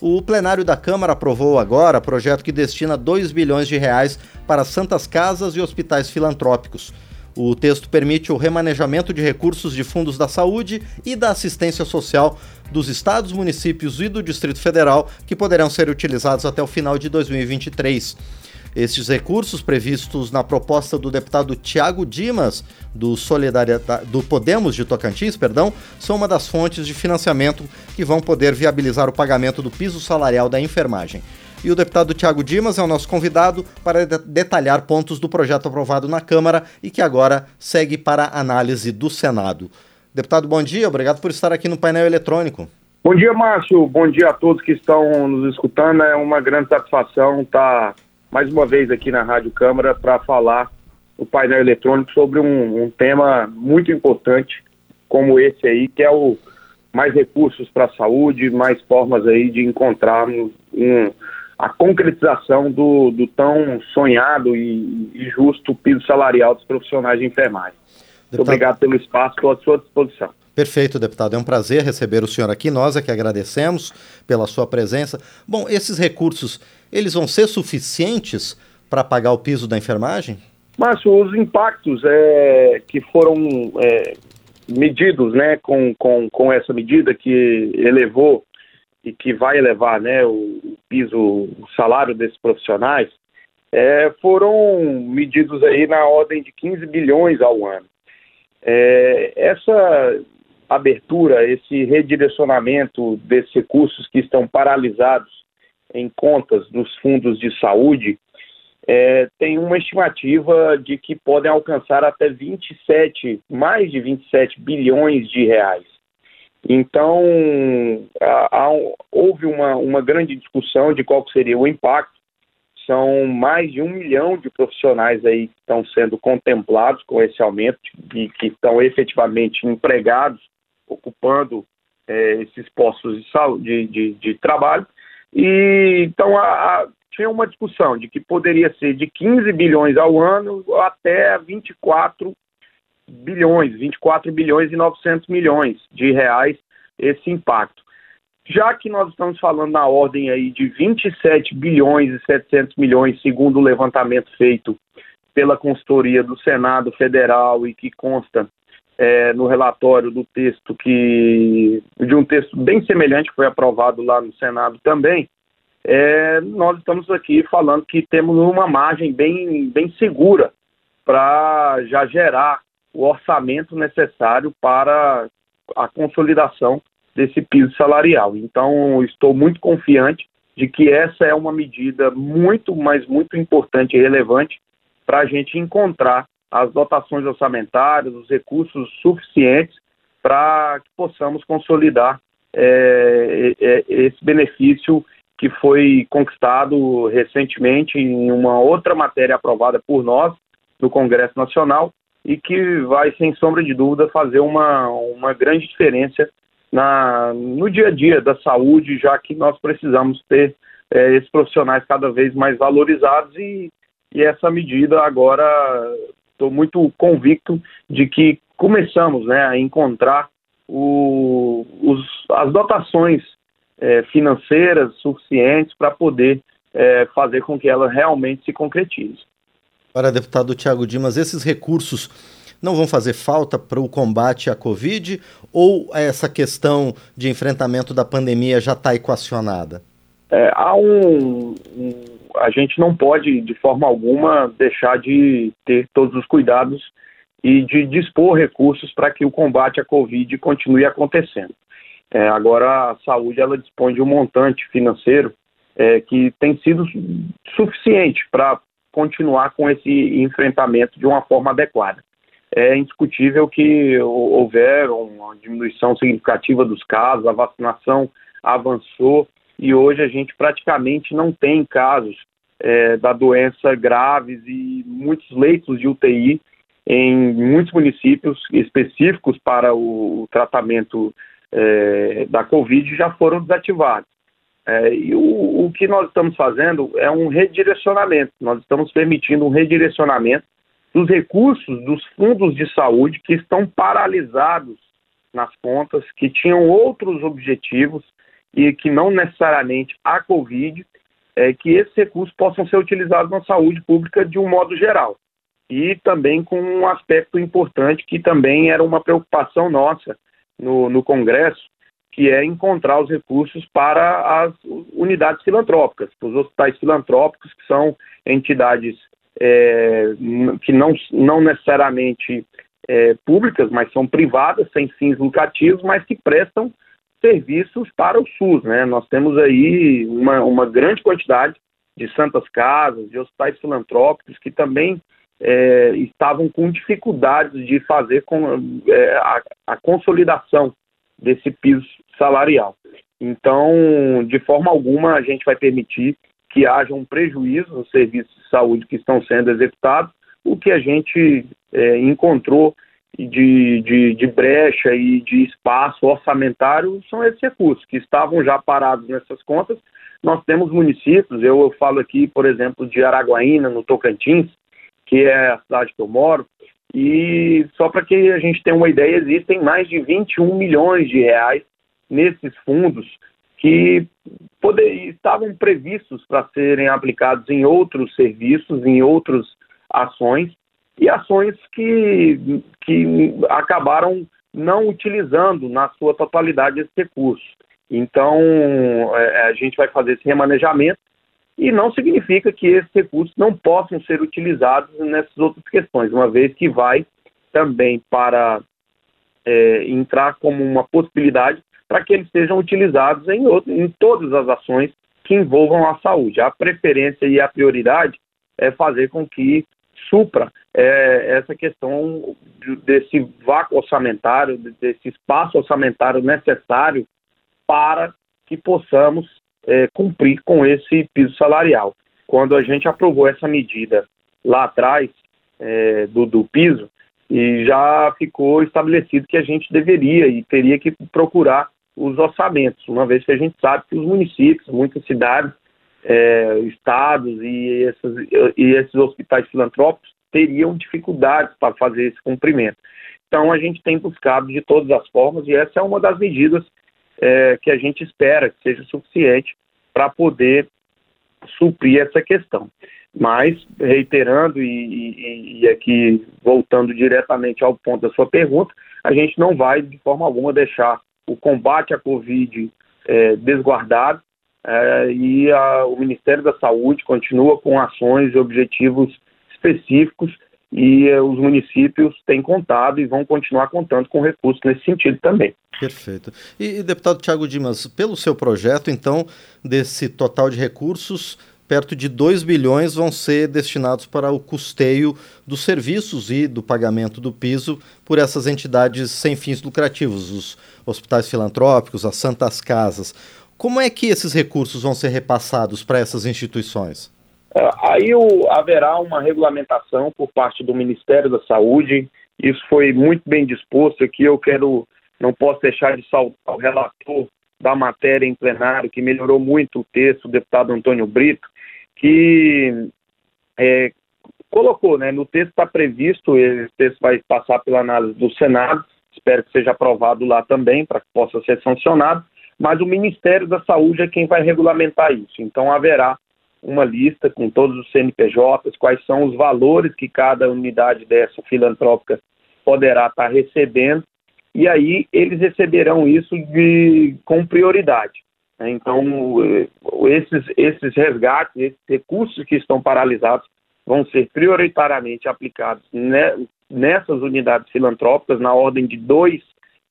O plenário da Câmara aprovou agora projeto que destina 2 bilhões de reais para santas casas e hospitais filantrópicos. O texto permite o remanejamento de recursos de fundos da saúde e da assistência social dos estados, municípios e do Distrito Federal, que poderão ser utilizados até o final de 2023. Estes recursos previstos na proposta do deputado Tiago Dimas, do, Solidariedade, do Podemos de Tocantins, perdão, são uma das fontes de financiamento que vão poder viabilizar o pagamento do piso salarial da enfermagem. E o deputado Tiago Dimas é o nosso convidado para de detalhar pontos do projeto aprovado na Câmara e que agora segue para análise do Senado. Deputado, bom dia, obrigado por estar aqui no painel eletrônico. Bom dia, Márcio. Bom dia a todos que estão nos escutando. É uma grande satisfação estar mais uma vez aqui na Rádio Câmara para falar no painel eletrônico sobre um, um, tema muito importante como esse aí, que é o mais recursos para a saúde, mais formas aí de encontrarmos um, a concretização do, do tão sonhado e, e, justo piso salarial dos profissionais de enfermagem. Deputado... Muito obrigado pelo espaço, estou à sua disposição. Perfeito, deputado. É um prazer receber o senhor aqui. Nós é que agradecemos pela sua presença. Bom, esses recursos eles vão ser suficientes para pagar o piso da enfermagem? Márcio, os impactos é, que foram é, medidos né, com, com, com essa medida que elevou e que vai elevar né, o piso, o salário desses profissionais, é, foram medidos aí na ordem de 15 bilhões ao ano. É, essa abertura, esse redirecionamento desses recursos que estão paralisados em contas dos fundos de saúde, é, tem uma estimativa de que podem alcançar até 27, mais de 27 bilhões de reais. Então, há, há, houve uma, uma grande discussão de qual seria o impacto. São mais de um milhão de profissionais aí que estão sendo contemplados com esse aumento e que estão efetivamente empregados, ocupando é, esses postos de, saúde, de, de, de trabalho. E então a, a, tinha uma discussão de que poderia ser de 15 bilhões ao ano até 24 bilhões, 24 bilhões e 900 milhões de reais esse impacto. Já que nós estamos falando na ordem aí de 27 bilhões e 700 milhões, segundo o levantamento feito pela consultoria do Senado Federal e que consta é, no relatório do texto que de um texto bem semelhante que foi aprovado lá no Senado também, é, nós estamos aqui falando que temos uma margem bem, bem segura para já gerar o orçamento necessário para a consolidação desse piso salarial. Então, estou muito confiante de que essa é uma medida muito, mas muito importante e relevante para a gente encontrar as dotações orçamentárias, os recursos suficientes para que possamos consolidar é, é, esse benefício que foi conquistado recentemente em uma outra matéria aprovada por nós no Congresso Nacional e que vai, sem sombra de dúvida, fazer uma, uma grande diferença na, no dia a dia da saúde, já que nós precisamos ter é, esses profissionais cada vez mais valorizados e, e essa medida agora estou muito convicto de que começamos né, a encontrar o, os, as dotações é, financeiras suficientes para poder é, fazer com que ela realmente se concretize. Para deputado Tiago Dimas, esses recursos não vão fazer falta para o combate à Covid ou essa questão de enfrentamento da pandemia já está equacionada? É, há um, um a gente não pode, de forma alguma, deixar de ter todos os cuidados e de dispor recursos para que o combate à Covid continue acontecendo. É, agora, a saúde ela dispõe de um montante financeiro é, que tem sido suficiente para continuar com esse enfrentamento de uma forma adequada. É indiscutível que houver uma diminuição significativa dos casos, a vacinação avançou e hoje a gente praticamente não tem casos é, da doença graves e muitos leitos de UTI em muitos municípios específicos para o, tratamento é, da Covid já foram desativados. É, e o, o, que nós estamos fazendo é um redirecionamento, nós estamos permitindo um redirecionamento dos recursos dos fundos de saúde que estão paralisados nas contas, que tinham outros objetivos e que não necessariamente a Covid, é, que esses recursos possam ser utilizados na saúde pública de um modo geral. E também com um aspecto importante que também era uma preocupação nossa no, no Congresso, que é encontrar os recursos para as unidades filantrópicas, os hospitais filantrópicos, que são entidades é, que não, não necessariamente é, públicas, mas são privadas, sem fins lucrativos, mas que prestam serviços para o SUS. Né? Nós temos aí uma, uma grande quantidade de santas casas, de hospitais filantrópicos que também é, estavam com dificuldades de fazer com, é, a, a, consolidação desse piso salarial. Então, de forma alguma, a gente vai permitir que haja um prejuízo nos serviços de saúde que estão sendo executados. O que a gente é, encontrou de, de, de, brecha e de espaço orçamentário são esses recursos que estavam já parados nessas contas. Nós temos municípios, eu, eu falo aqui, por exemplo, de Araguaína, no Tocantins, que é a cidade que eu moro, e só para que a gente tenha uma ideia, existem mais de 21 milhões de reais nesses fundos que poder, estavam previstos para serem aplicados em outros serviços, em outras ações, e ações que, que acabaram não utilizando na sua totalidade esse recurso. Então, é, a gente vai fazer esse remanejamento e não significa que esses recursos não possam ser utilizados nessas outras questões, uma vez que vai também para é, entrar como uma possibilidade para que eles sejam utilizados em, outro, em todas as ações que envolvam a saúde. A preferência e a prioridade é fazer com que supra é, essa questão desse vácuo orçamentário, desse espaço orçamentário necessário para que possamos é, cumprir com esse piso salarial. Quando a gente aprovou essa medida lá atrás é, do, do piso, e já ficou estabelecido que a gente deveria e teria que procurar os orçamentos, uma vez que a gente sabe que os municípios, muitas cidades, é, estados e esses, e esses hospitais filantrópicos teriam dificuldades para fazer esse cumprimento. Então a gente tem buscado de todas as formas e essa é uma das medidas é, que a gente espera que seja suficiente para poder suprir essa questão. Mas, reiterando e, e, e, aqui voltando diretamente ao ponto da sua pergunta, a gente não vai de forma alguma deixar o combate à Covid é, desguardado é, e a, o Ministério da Saúde continua com ações e objetivos específicos e eh, os municípios têm contado e vão continuar contando com recursos nesse sentido também. Perfeito. E, deputado Tiago Dimas, pelo seu projeto, então, desse total de recursos, perto de 2 bilhões vão ser destinados para o custeio dos serviços e do pagamento do piso por essas entidades sem fins lucrativos, os hospitais filantrópicos, as santas casas. Como é que esses recursos vão ser repassados para essas instituições? É, aí o, haverá uma regulamentação por parte do Ministério da Saúde. Isso foi muito bem disposto aqui. Eu quero, não posso deixar de saltar o relator da matéria em plenário, que melhorou muito o texto, o deputado Antônio Brito, que é, colocou, né, no texto está previsto, esse texto vai passar pela análise do Senado, espero que seja aprovado lá também, para que possa ser sancionado, mas o Ministério da Saúde é quem vai regulamentar isso. Então haverá uma lista com todos os CNPJs, quais são os valores que cada unidade dessa filantrópica poderá estar recebendo, e aí eles receberão isso de, com prioridade. Né? Então, esses, esses resgates, esses recursos que estão paralisados, vão ser prioritariamente aplicados nessas unidades filantrópicas, na ordem de 2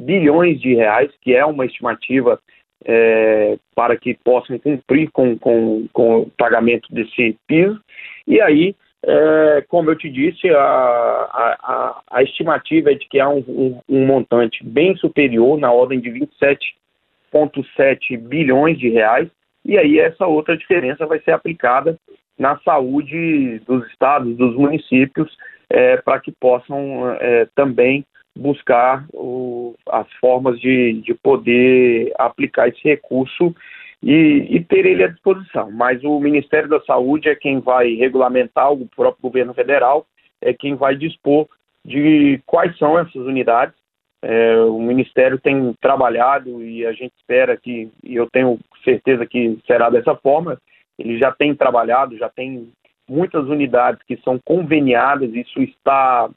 bilhões de reais, que é uma estimativa é, para que possam cumprir com, com, com o pagamento desse piso. E aí, é, como eu te disse, a, a, a, estimativa é de que há um, um, um montante bem superior, na ordem de 27,7 bilhões de reais, e aí essa outra diferença vai ser aplicada na saúde dos estados, dos municípios, é, para que possam é, também buscar o, as formas de, de poder aplicar esse recurso e, e, ter ele à disposição. Mas o Ministério da Saúde é quem vai regulamentar, o próprio governo federal é quem vai dispor de quais são essas unidades é, o Ministério tem trabalhado e a gente espera que, e eu tenho certeza que será dessa forma, ele já tem trabalhado, já tem muitas unidades que são conveniadas, isso está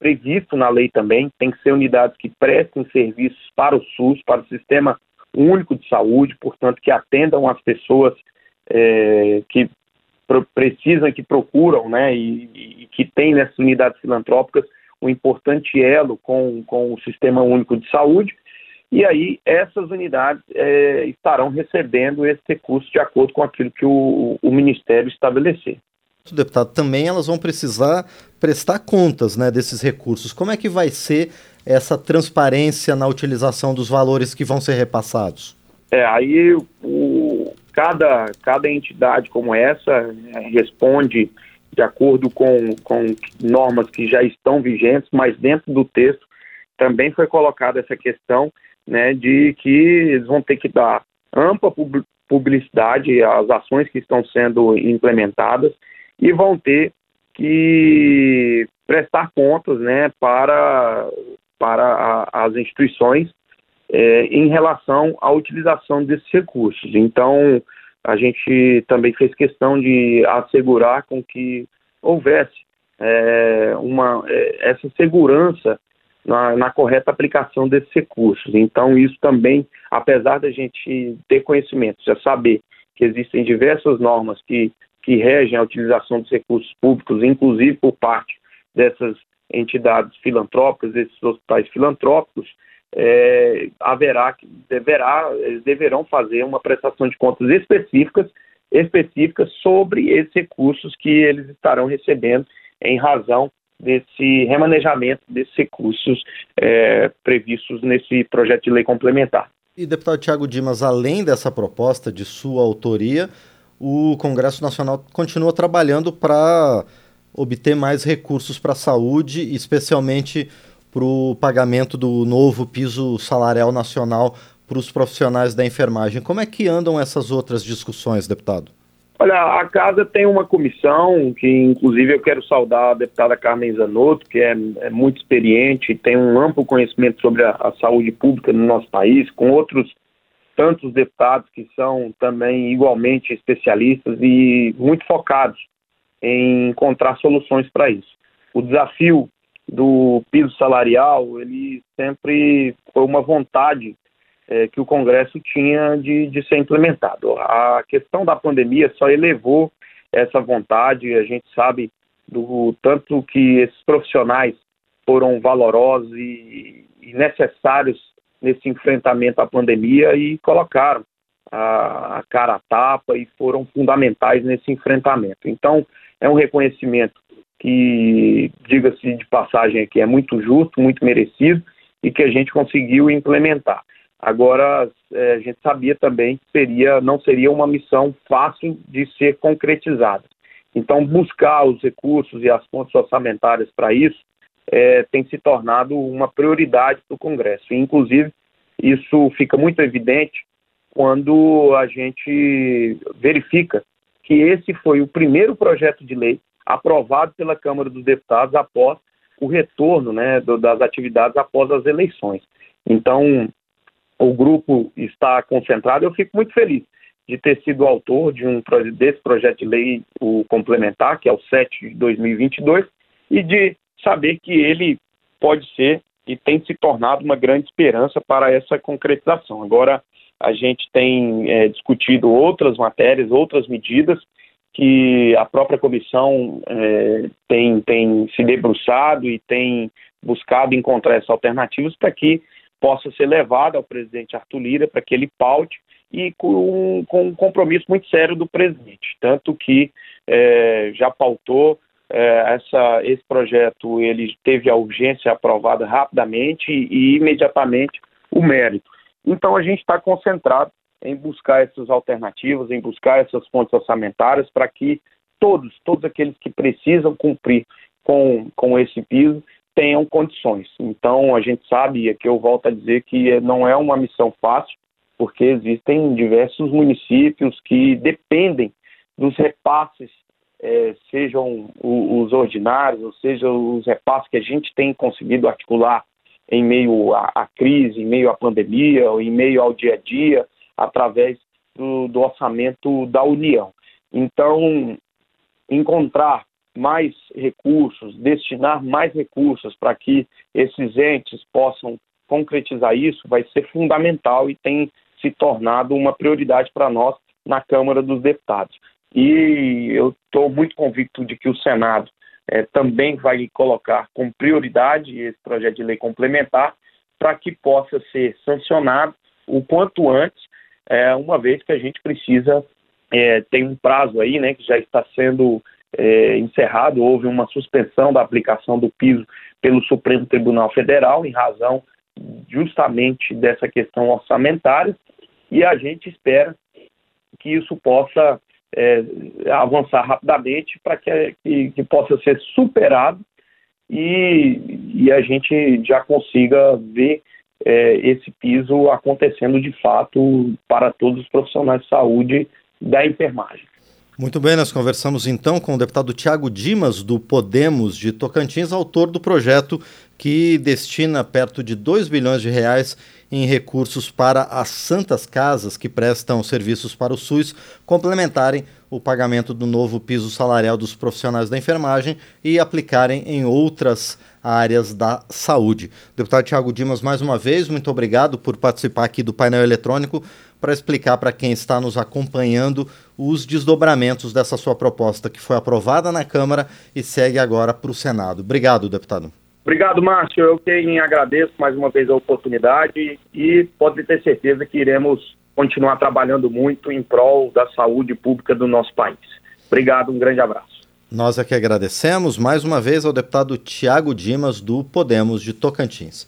previsto na lei também, tem que ser unidades que prestem serviços para o SUS, para o Sistema Único de Saúde, portanto, que atendam as pessoas é, que precisam, que procuram, né, e, e que tem nessas unidades filantrópicas um importante elo com, com o Sistema Único de Saúde, e aí essas unidades é, estarão recebendo esse recurso de acordo com aquilo que o, o Ministério estabelecer. Deputado, também elas vão precisar prestar contas né, desses recursos. Como é que vai ser essa transparência na utilização dos valores que vão ser repassados? É, aí o, cada, cada entidade como essa né, responde de acordo com, com normas que já estão vigentes, mas dentro do texto também foi colocada essa questão né, de que eles vão ter que dar ampla publicidade às ações que estão sendo implementadas e vão ter que prestar contas né, para, para a, as instituições é, em relação à utilização desses recursos. Então, a gente também fez questão de assegurar com que houvesse é, uma, é, essa segurança na, na, correta aplicação desses recursos. Então, isso também, apesar da gente ter conhecimento, já saber que existem diversas normas que, que regem a utilização dos recursos públicos, inclusive por parte dessas entidades filantrópicas, desses hospitais filantrópicos, é, haverá, deverá, eles deverão fazer uma prestação de contas específicas, específicas sobre esses recursos que eles estarão recebendo em razão desse remanejamento desses recursos é, previstos nesse projeto de lei complementar. E, deputado Tiago Dimas, além dessa proposta de sua autoria, o Congresso Nacional continua trabalhando para obter mais recursos para a saúde, especialmente para o pagamento do novo piso salarial nacional para os profissionais da enfermagem. Como é que andam essas outras discussões, deputado? Olha, a casa tem uma comissão que, inclusive, eu quero saudar a deputada Carmen Zanotto, que é, é muito experiente, tem um amplo conhecimento sobre a, a, saúde pública no nosso país, com outros tantos deputados que são também igualmente especialistas e muito focados em encontrar soluções para isso. O desafio do piso salarial, ele sempre foi uma vontade é, que o Congresso tinha de, de ser implementado. A questão da pandemia só elevou essa vontade, a gente sabe do tanto que esses profissionais foram valorosos e, e necessários nesse enfrentamento à pandemia e colocaram a, cara a tapa e foram fundamentais nesse enfrentamento. Então, é um reconhecimento que, diga-se de passagem aqui, é muito justo, muito merecido e que a gente conseguiu implementar. Agora, é, a gente sabia também que seria, não seria uma missão fácil de ser concretizada. Então, buscar os recursos e as fontes orçamentárias para isso é, tem se tornado uma prioridade para o Congresso. E, inclusive, isso fica muito evidente quando a gente verifica que esse foi o primeiro projeto de lei aprovado pela Câmara dos Deputados após o retorno né, do, das atividades após as eleições. Então, o grupo está concentrado. Eu fico muito feliz de ter sido autor de um desse projeto de lei o complementar, que é o 7 de 2022, e de saber que ele pode ser e tem se tornado uma grande esperança para essa concretização. Agora, a gente tem é, discutido outras matérias, outras medidas que a própria comissão é, tem, tem se debruçado e tem buscado encontrar essas alternativas para que possa ser levada ao presidente Arthur Lira para que ele paute e com, com um compromisso muito sério do presidente, tanto que é, já pautou é, essa, esse projeto, ele teve a urgência aprovada rapidamente e, e imediatamente o mérito. Então a gente está concentrado em buscar essas alternativas, em buscar essas fontes orçamentárias para que todos, todos aqueles que precisam cumprir com, com esse piso tenham condições. Então, a gente sabe, e aqui eu volto a dizer que não é uma missão fácil, porque existem diversos municípios que dependem dos repasses, é, sejam os ordinários, ou seja, os repasses que a gente tem conseguido articular em meio à, à crise, em meio à pandemia, em meio ao dia a dia, através do, do orçamento da União. Então, encontrar mais recursos, destinar mais recursos para que esses entes possam concretizar isso vai ser fundamental e tem se tornado uma prioridade para nós na Câmara dos Deputados. E eu estou muito convicto de que o Senado é, também vai colocar como prioridade esse projeto de lei complementar para que possa ser sancionado o quanto antes, é, uma vez que a gente precisa, é, tem um prazo aí, né, que já está sendo encerrado, houve uma suspensão da aplicação do piso pelo Supremo Tribunal Federal em razão justamente dessa questão orçamentária. E a gente espera que isso possa é, avançar rapidamente para que, que, que, possa ser superado e, e, a gente já consiga ver é, esse piso acontecendo de fato para todos os profissionais de saúde da enfermagem. Muito bem, nós conversamos então com o deputado Tiago Dimas, do Podemos de Tocantins, autor do projeto que destina perto de 2 bilhões de reais em recursos para as santas casas que prestam serviços para o SUS complementarem o pagamento do novo piso salarial dos profissionais da enfermagem e aplicarem em outras áreas da saúde. Deputado Tiago Dimas, mais uma vez, muito obrigado por participar aqui do painel eletrônico para explicar para quem está nos acompanhando os desdobramentos dessa sua proposta que foi aprovada na Câmara e segue agora para o Senado. Obrigado, deputado. Obrigado, Márcio. Eu quem agradeço mais uma vez a oportunidade e pode ter certeza que iremos continuar trabalhando muito em prol da saúde pública do nosso país. Obrigado, um grande abraço. Nós aqui agradecemos mais uma vez ao deputado Tiago Dimas, do Podemos de Tocantins.